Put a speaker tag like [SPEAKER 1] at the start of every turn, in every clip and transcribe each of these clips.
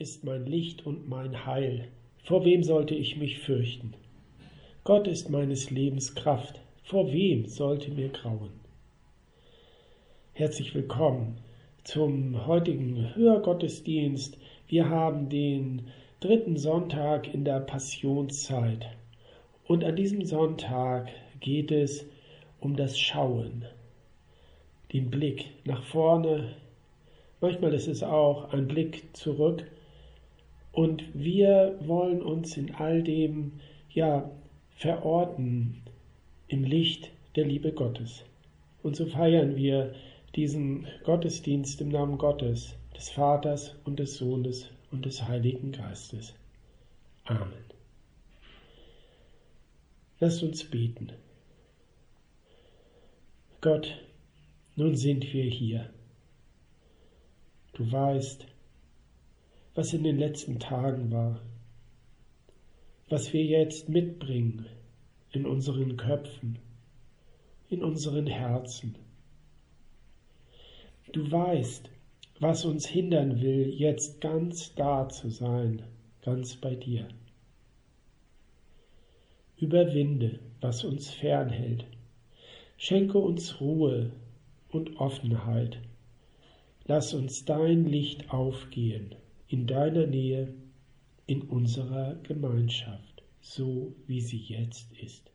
[SPEAKER 1] ist mein Licht und mein Heil. Vor wem sollte ich mich fürchten? Gott ist meines Lebens Kraft. Vor wem sollte mir grauen? Herzlich willkommen zum heutigen Hörgottesdienst. Wir haben den dritten Sonntag in der Passionszeit. Und an diesem Sonntag geht es um das Schauen, den Blick nach vorne. Manchmal ist es auch ein Blick zurück. Und wir wollen uns in all dem ja verorten im Licht der Liebe Gottes. Und so feiern wir diesen Gottesdienst im Namen Gottes, des Vaters und des Sohnes und des Heiligen Geistes. Amen. Lasst uns beten. Gott, nun sind wir hier. Du weißt, was in den letzten Tagen war, was wir jetzt mitbringen in unseren Köpfen, in unseren Herzen Du weißt, was uns hindern will, jetzt ganz da zu sein, ganz bei dir. Überwinde, was uns fernhält. Schenke uns Ruhe und Offenheit. Lass uns dein Licht aufgehen in deiner Nähe, in unserer Gemeinschaft, so wie sie jetzt ist.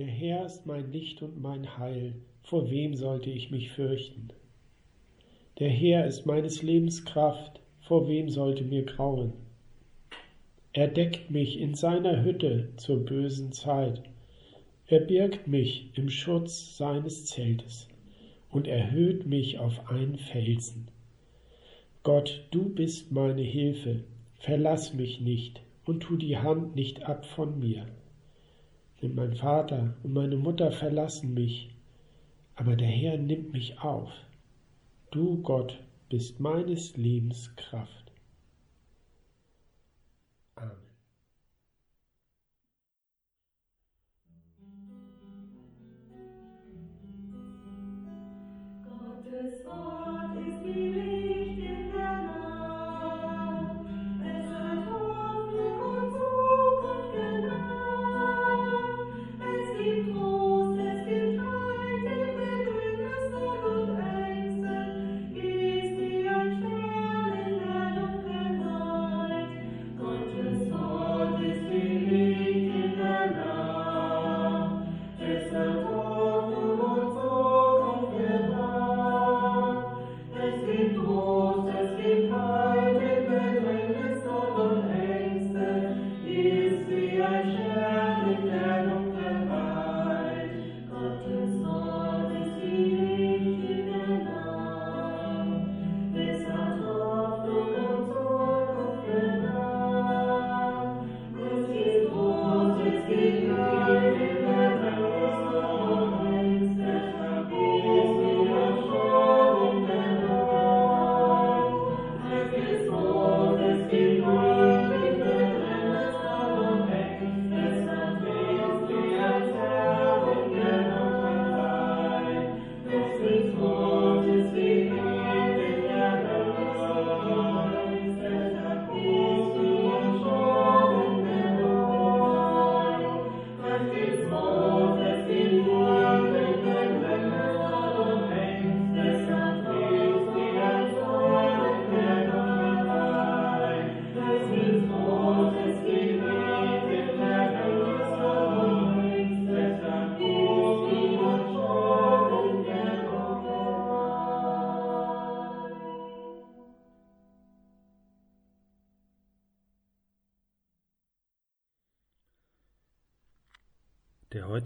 [SPEAKER 1] Der Herr ist mein Licht und mein Heil, vor wem sollte ich mich fürchten? Der Herr ist meines Lebens Kraft, vor wem sollte mir grauen? Er deckt mich in seiner Hütte zur bösen Zeit, er birgt mich im Schutz seines Zeltes und erhöht mich auf einen Felsen. Gott, du bist meine Hilfe, verlass mich nicht und tu die Hand nicht ab von mir. Denn mein Vater und meine Mutter verlassen mich, aber der Herr nimmt mich auf. Du, Gott, bist meines Lebens Kraft.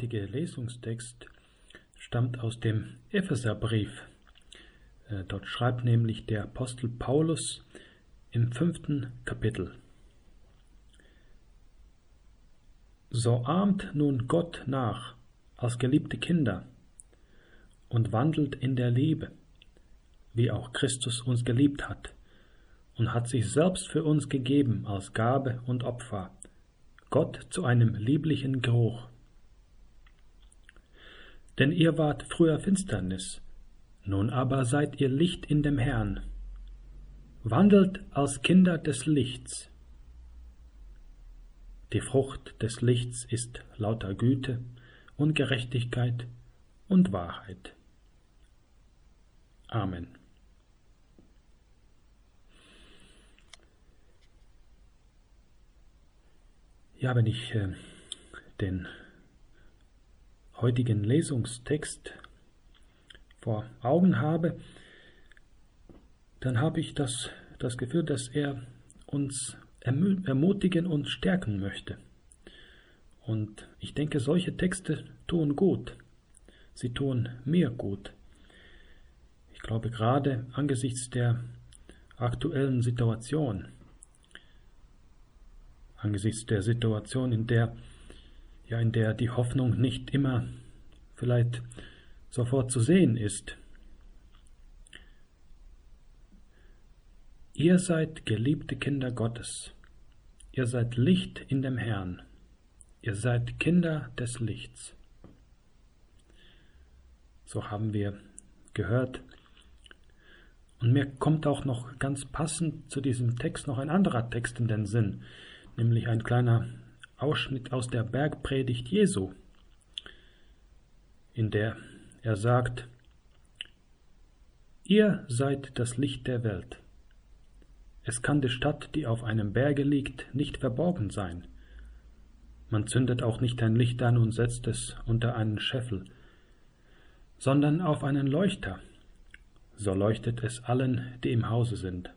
[SPEAKER 2] Heutige Lesungstext stammt aus dem Epheserbrief. Äh, dort schreibt nämlich der Apostel Paulus im fünften Kapitel. So ahmt nun Gott nach als geliebte Kinder und wandelt in der Liebe, wie auch Christus uns geliebt hat und hat sich selbst für uns gegeben als Gabe und Opfer, Gott zu einem lieblichen Geruch. Denn ihr wart früher Finsternis, nun aber seid ihr Licht in dem Herrn. Wandelt als Kinder des Lichts. Die Frucht des Lichts ist lauter Güte und Gerechtigkeit und Wahrheit. Amen. Ja, wenn ich äh, den heutigen Lesungstext vor Augen habe, dann habe ich das, das Gefühl, dass er uns ermutigen und stärken möchte. Und ich denke, solche Texte tun gut. Sie tun mir gut. Ich glaube gerade angesichts der aktuellen Situation, angesichts der Situation, in der ja in der die Hoffnung nicht immer vielleicht sofort zu sehen ist. Ihr seid geliebte Kinder Gottes. Ihr seid Licht in dem Herrn. Ihr seid Kinder des Lichts. So haben wir gehört. Und mir kommt auch noch ganz passend zu diesem Text noch ein anderer Text in den Sinn, nämlich ein kleiner Ausschnitt aus der Bergpredigt Jesu, in der er sagt, Ihr seid das Licht der Welt. Es kann die Stadt, die auf einem Berge liegt, nicht verborgen sein. Man zündet auch nicht ein Licht an und setzt es unter einen Scheffel, sondern auf einen Leuchter. So leuchtet es allen, die im Hause sind.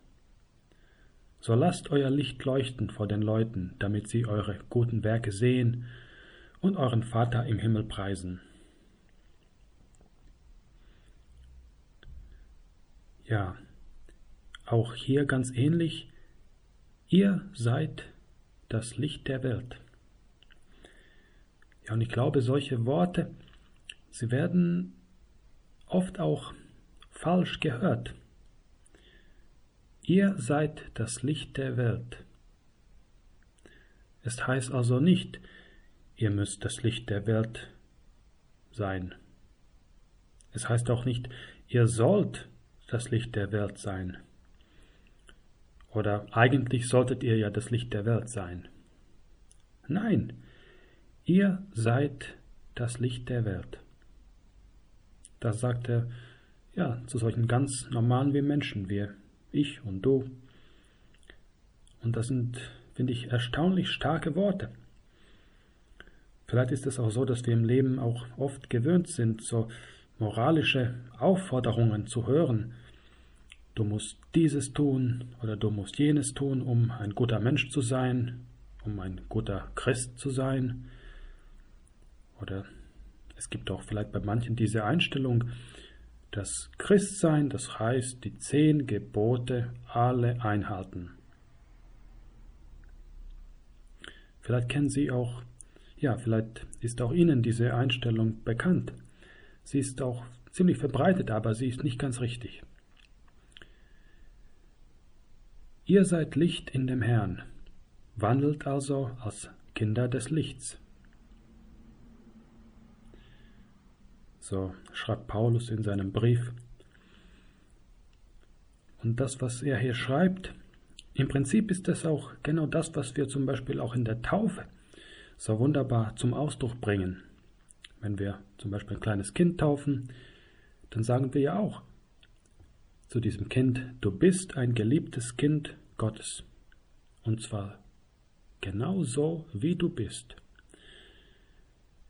[SPEAKER 2] So lasst euer Licht leuchten vor den Leuten, damit sie eure guten Werke sehen und euren Vater im Himmel preisen. Ja, auch hier ganz ähnlich, ihr seid das Licht der Welt. Ja, und ich glaube, solche Worte, sie werden oft auch falsch gehört. Ihr seid das Licht der Welt. Es heißt also nicht, ihr müsst das Licht der Welt sein. Es heißt auch nicht, ihr sollt das Licht der Welt sein. Oder eigentlich solltet ihr ja das Licht der Welt sein. Nein, ihr seid das Licht der Welt. Das sagt er ja zu solchen ganz normalen wie Menschen, wir ich und du. Und das sind, finde ich, erstaunlich starke Worte. Vielleicht ist es auch so, dass wir im Leben auch oft gewöhnt sind, so moralische Aufforderungen zu hören. Du musst dieses tun oder du musst jenes tun, um ein guter Mensch zu sein, um ein guter Christ zu sein. Oder es gibt auch vielleicht bei manchen diese Einstellung, das Christsein, das heißt die zehn Gebote alle einhalten. Vielleicht kennen Sie auch, ja, vielleicht ist auch Ihnen diese Einstellung bekannt. Sie ist auch ziemlich verbreitet, aber sie ist nicht ganz richtig. Ihr seid Licht in dem Herrn, wandelt also als Kinder des Lichts. So schreibt Paulus in seinem Brief. Und das, was er hier schreibt, im Prinzip ist das auch genau das, was wir zum Beispiel auch in der Taufe so wunderbar zum Ausdruck bringen. Wenn wir zum Beispiel ein kleines Kind taufen, dann sagen wir ja auch zu diesem Kind, du bist ein geliebtes Kind Gottes. Und zwar genau so, wie du bist.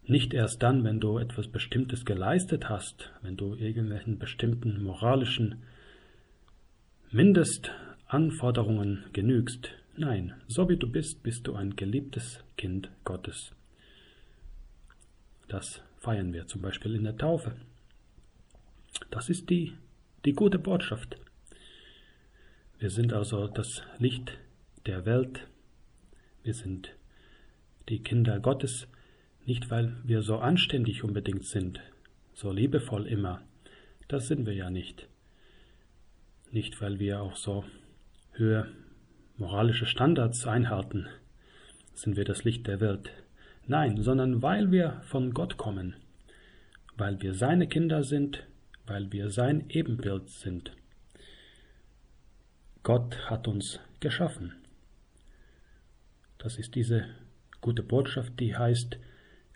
[SPEAKER 2] Nicht erst dann, wenn du etwas Bestimmtes geleistet hast, wenn du irgendwelchen bestimmten moralischen Mindestanforderungen genügst. Nein, so wie du bist, bist du ein geliebtes Kind Gottes. Das feiern wir zum Beispiel in der Taufe. Das ist die, die gute Botschaft. Wir sind also das Licht der Welt. Wir sind die Kinder Gottes, nicht weil wir so anständig unbedingt sind, so liebevoll immer. Das sind wir ja nicht. Nicht weil wir auch so höhere moralische Standards einhalten, sind wir das Licht der Welt. Nein, sondern weil wir von Gott kommen, weil wir seine Kinder sind, weil wir sein Ebenbild sind. Gott hat uns geschaffen. Das ist diese gute Botschaft, die heißt,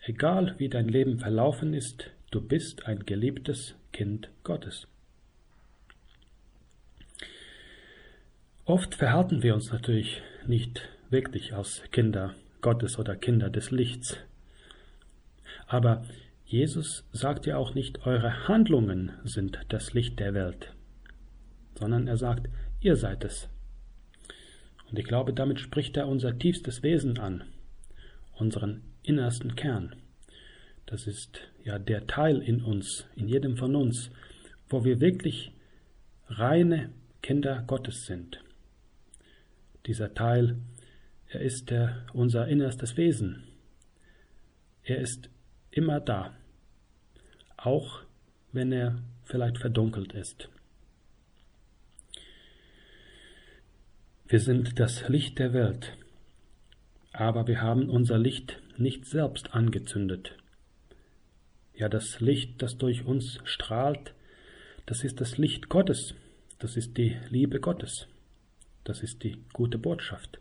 [SPEAKER 2] egal wie dein Leben verlaufen ist, du bist ein geliebtes Kind Gottes. Oft verhalten wir uns natürlich nicht wirklich als Kinder Gottes oder Kinder des Lichts. Aber Jesus sagt ja auch nicht, eure Handlungen sind das Licht der Welt, sondern er sagt, ihr seid es. Und ich glaube, damit spricht er unser tiefstes Wesen an, unseren innersten Kern. Das ist ja der Teil in uns, in jedem von uns, wo wir wirklich reine Kinder Gottes sind. Dieser Teil, er ist der, unser innerstes Wesen. Er ist immer da, auch wenn er vielleicht verdunkelt ist. Wir sind das Licht der Welt, aber wir haben unser Licht nicht selbst angezündet. Ja, das Licht, das durch uns strahlt, das ist das Licht Gottes, das ist die Liebe Gottes, das ist die gute Botschaft.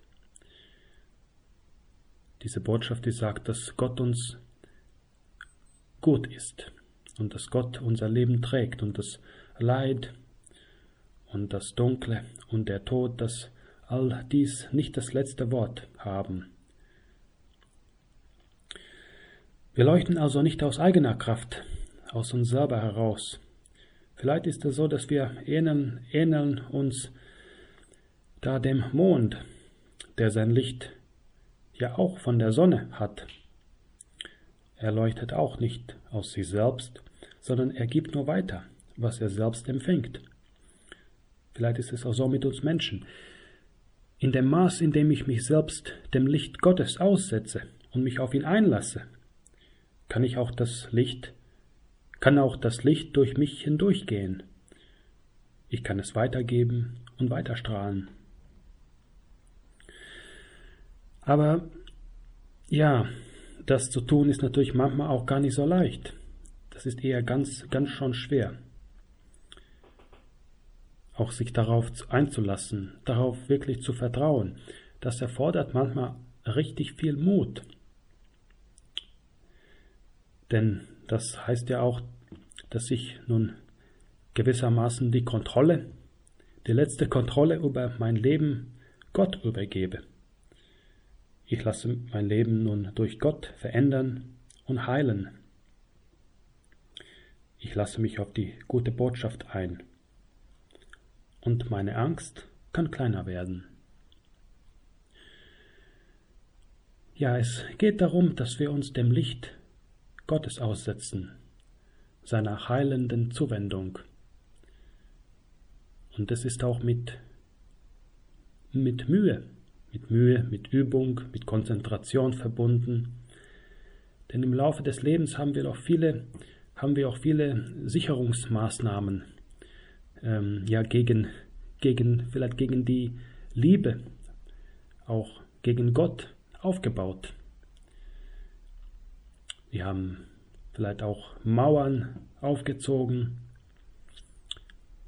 [SPEAKER 2] Diese Botschaft, die sagt, dass Gott uns gut ist und dass Gott unser Leben trägt und das Leid und das Dunkle und der Tod, dass all dies nicht das letzte Wort haben. Wir leuchten also nicht aus eigener Kraft, aus uns selber heraus. Vielleicht ist es so, dass wir ähneln, ähneln uns da dem Mond, der sein Licht ja auch von der Sonne hat. Er leuchtet auch nicht aus sich selbst, sondern er gibt nur weiter, was er selbst empfängt. Vielleicht ist es auch so mit uns Menschen. In dem Maß, in dem ich mich selbst dem Licht Gottes aussetze und mich auf ihn einlasse, kann ich auch das Licht, kann auch das Licht durch mich hindurchgehen. Ich kann es weitergeben und weiterstrahlen. Aber ja, das zu tun ist natürlich manchmal auch gar nicht so leicht. Das ist eher ganz, ganz schon schwer auch sich darauf einzulassen, darauf wirklich zu vertrauen, das erfordert manchmal richtig viel Mut. Denn das heißt ja auch, dass ich nun gewissermaßen die Kontrolle, die letzte Kontrolle über mein Leben Gott übergebe. Ich lasse mein Leben nun durch Gott verändern und heilen. Ich lasse mich auf die gute Botschaft ein und meine Angst kann kleiner werden. Ja, es geht darum, dass wir uns dem Licht Gottes aussetzen, seiner heilenden Zuwendung. Und es ist auch mit, mit Mühe, mit Mühe, mit Übung, mit Konzentration verbunden. Denn im Laufe des Lebens haben wir auch viele, haben wir auch viele Sicherungsmaßnahmen ähm, ja gegen, gegen, vielleicht gegen die Liebe, auch gegen Gott aufgebaut. Wir haben vielleicht auch Mauern aufgezogen.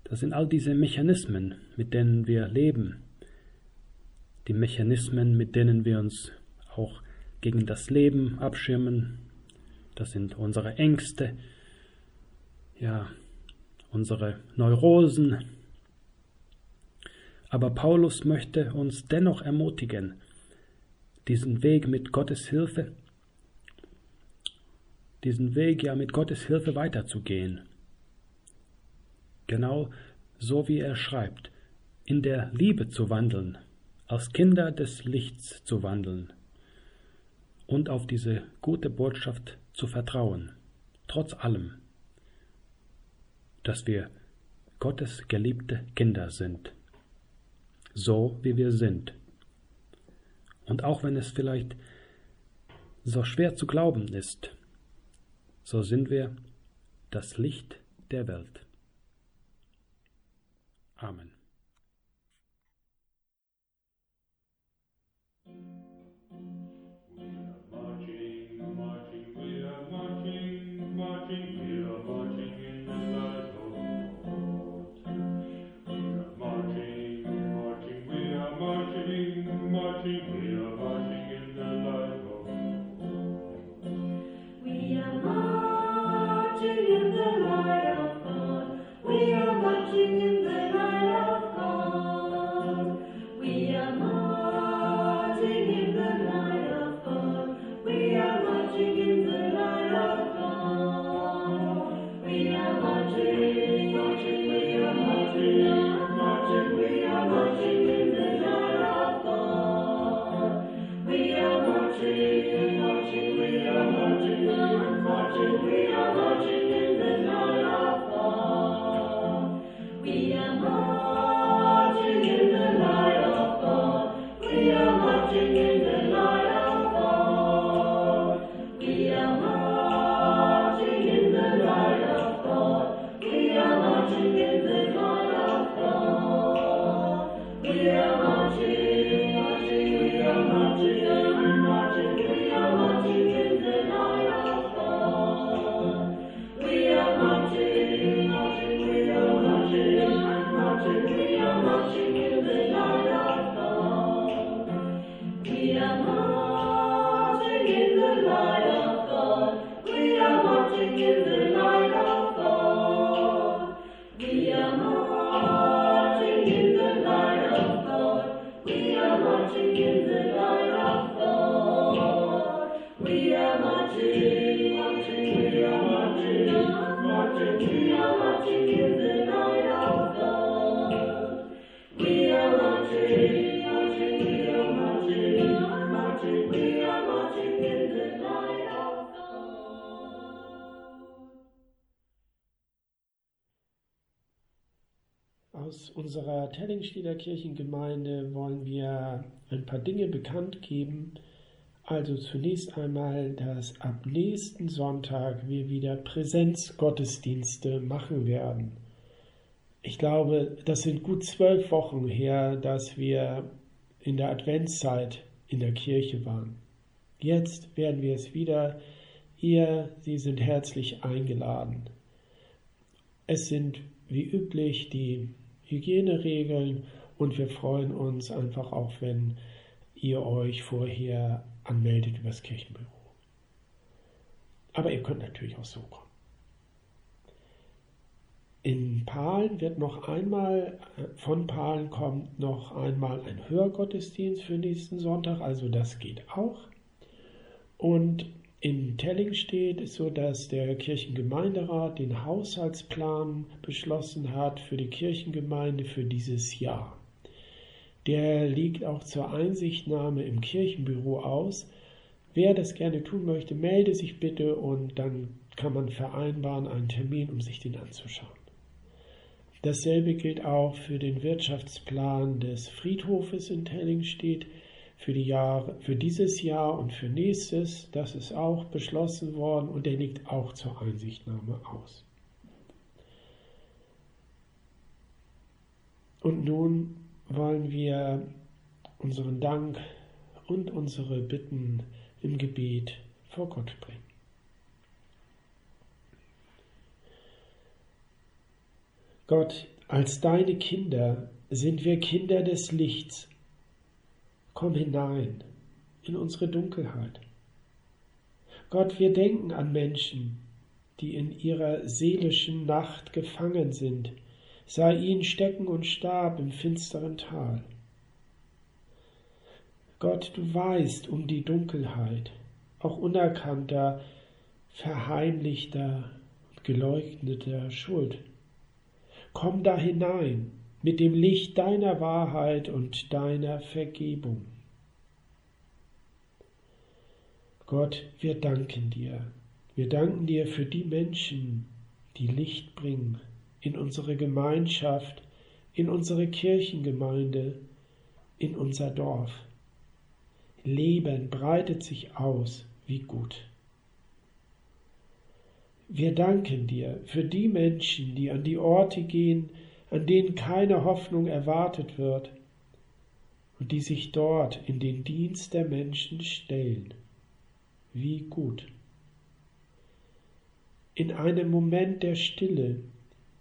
[SPEAKER 2] Das sind all diese Mechanismen, mit denen wir leben. Die Mechanismen, mit denen wir uns auch gegen das Leben abschirmen. Das sind unsere Ängste, ja, unsere Neurosen. Aber Paulus möchte uns dennoch ermutigen, diesen Weg mit Gottes Hilfe, diesen Weg ja mit Gottes Hilfe weiterzugehen. Genau so wie er schreibt, in der Liebe zu wandeln, als Kinder des Lichts zu wandeln
[SPEAKER 3] und auf diese gute Botschaft zu vertrauen, trotz allem, dass wir Gottes geliebte Kinder sind, so wie wir sind. Und auch wenn es vielleicht so schwer zu glauben ist, so sind wir das Licht der Welt. Amen.
[SPEAKER 1] Tellingsteder Kirchengemeinde wollen wir ein paar Dinge bekannt geben. Also zunächst einmal, dass ab nächsten Sonntag wir wieder Präsenzgottesdienste machen werden. Ich glaube, das sind gut zwölf Wochen her, dass wir in der Adventszeit in der Kirche waren. Jetzt werden wir es wieder. Ihr, Sie sind herzlich eingeladen. Es sind wie üblich die Hygieneregeln und wir freuen uns einfach auch, wenn ihr euch vorher anmeldet übers Kirchenbüro. Aber ihr könnt natürlich auch so kommen. In Pahlen wird noch einmal, von Pahlen kommt noch einmal ein Hörgottesdienst für nächsten Sonntag, also das geht auch. Und in Telling steht so, dass der Kirchengemeinderat den Haushaltsplan beschlossen hat für die Kirchengemeinde für dieses Jahr. Der liegt auch zur Einsichtnahme im Kirchenbüro aus. Wer das gerne tun möchte, melde sich bitte und dann kann man vereinbaren einen Termin, um sich den anzuschauen. Dasselbe gilt auch für den Wirtschaftsplan des Friedhofes in Tellingstedt für, die Jahre, für dieses Jahr und für nächstes. Das ist auch beschlossen worden und der liegt auch zur Einsichtnahme aus. Und nun wollen wir unseren Dank und unsere Bitten im Gebet vor Gott bringen. Gott, als deine Kinder sind wir Kinder des Lichts. Komm hinein in unsere Dunkelheit. Gott, wir denken an Menschen, die in ihrer seelischen Nacht gefangen sind, sei ihnen Stecken und Stab im finsteren Tal. Gott, du weißt um die Dunkelheit, auch unerkannter, verheimlichter geleugneter Schuld. Komm da hinein mit dem Licht deiner Wahrheit und deiner Vergebung.
[SPEAKER 3] Gott, wir danken dir. Wir danken dir für die Menschen, die Licht bringen in unsere Gemeinschaft, in unsere Kirchengemeinde, in unser Dorf. Leben breitet sich aus, wie gut. Wir danken dir für die Menschen, die an die Orte gehen, an denen keine Hoffnung erwartet wird und die sich dort in den Dienst der Menschen stellen. Wie gut. In einem Moment der Stille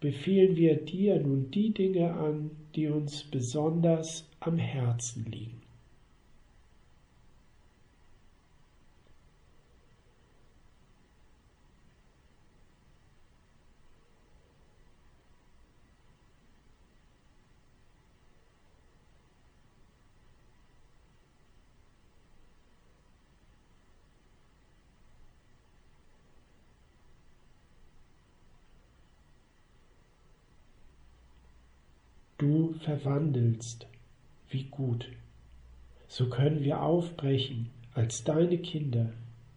[SPEAKER 3] befehlen wir dir nun die Dinge an, die uns besonders am Herzen liegen. Du verwandelst, wie gut. So können wir aufbrechen als deine Kinder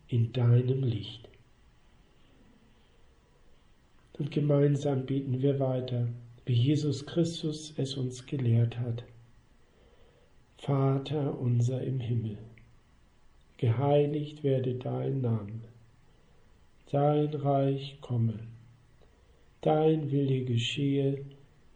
[SPEAKER 3] in deinem Licht. Und gemeinsam beten wir weiter, wie Jesus Christus es uns gelehrt hat. Vater unser im Himmel, geheiligt werde dein Name, dein Reich komme, dein Wille geschehe,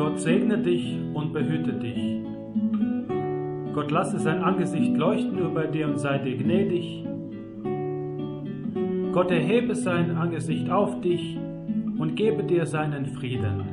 [SPEAKER 2] Gott segne dich und behüte dich. Gott lasse sein Angesicht leuchten über dir und sei dir gnädig. Gott erhebe sein Angesicht auf dich und gebe dir seinen Frieden.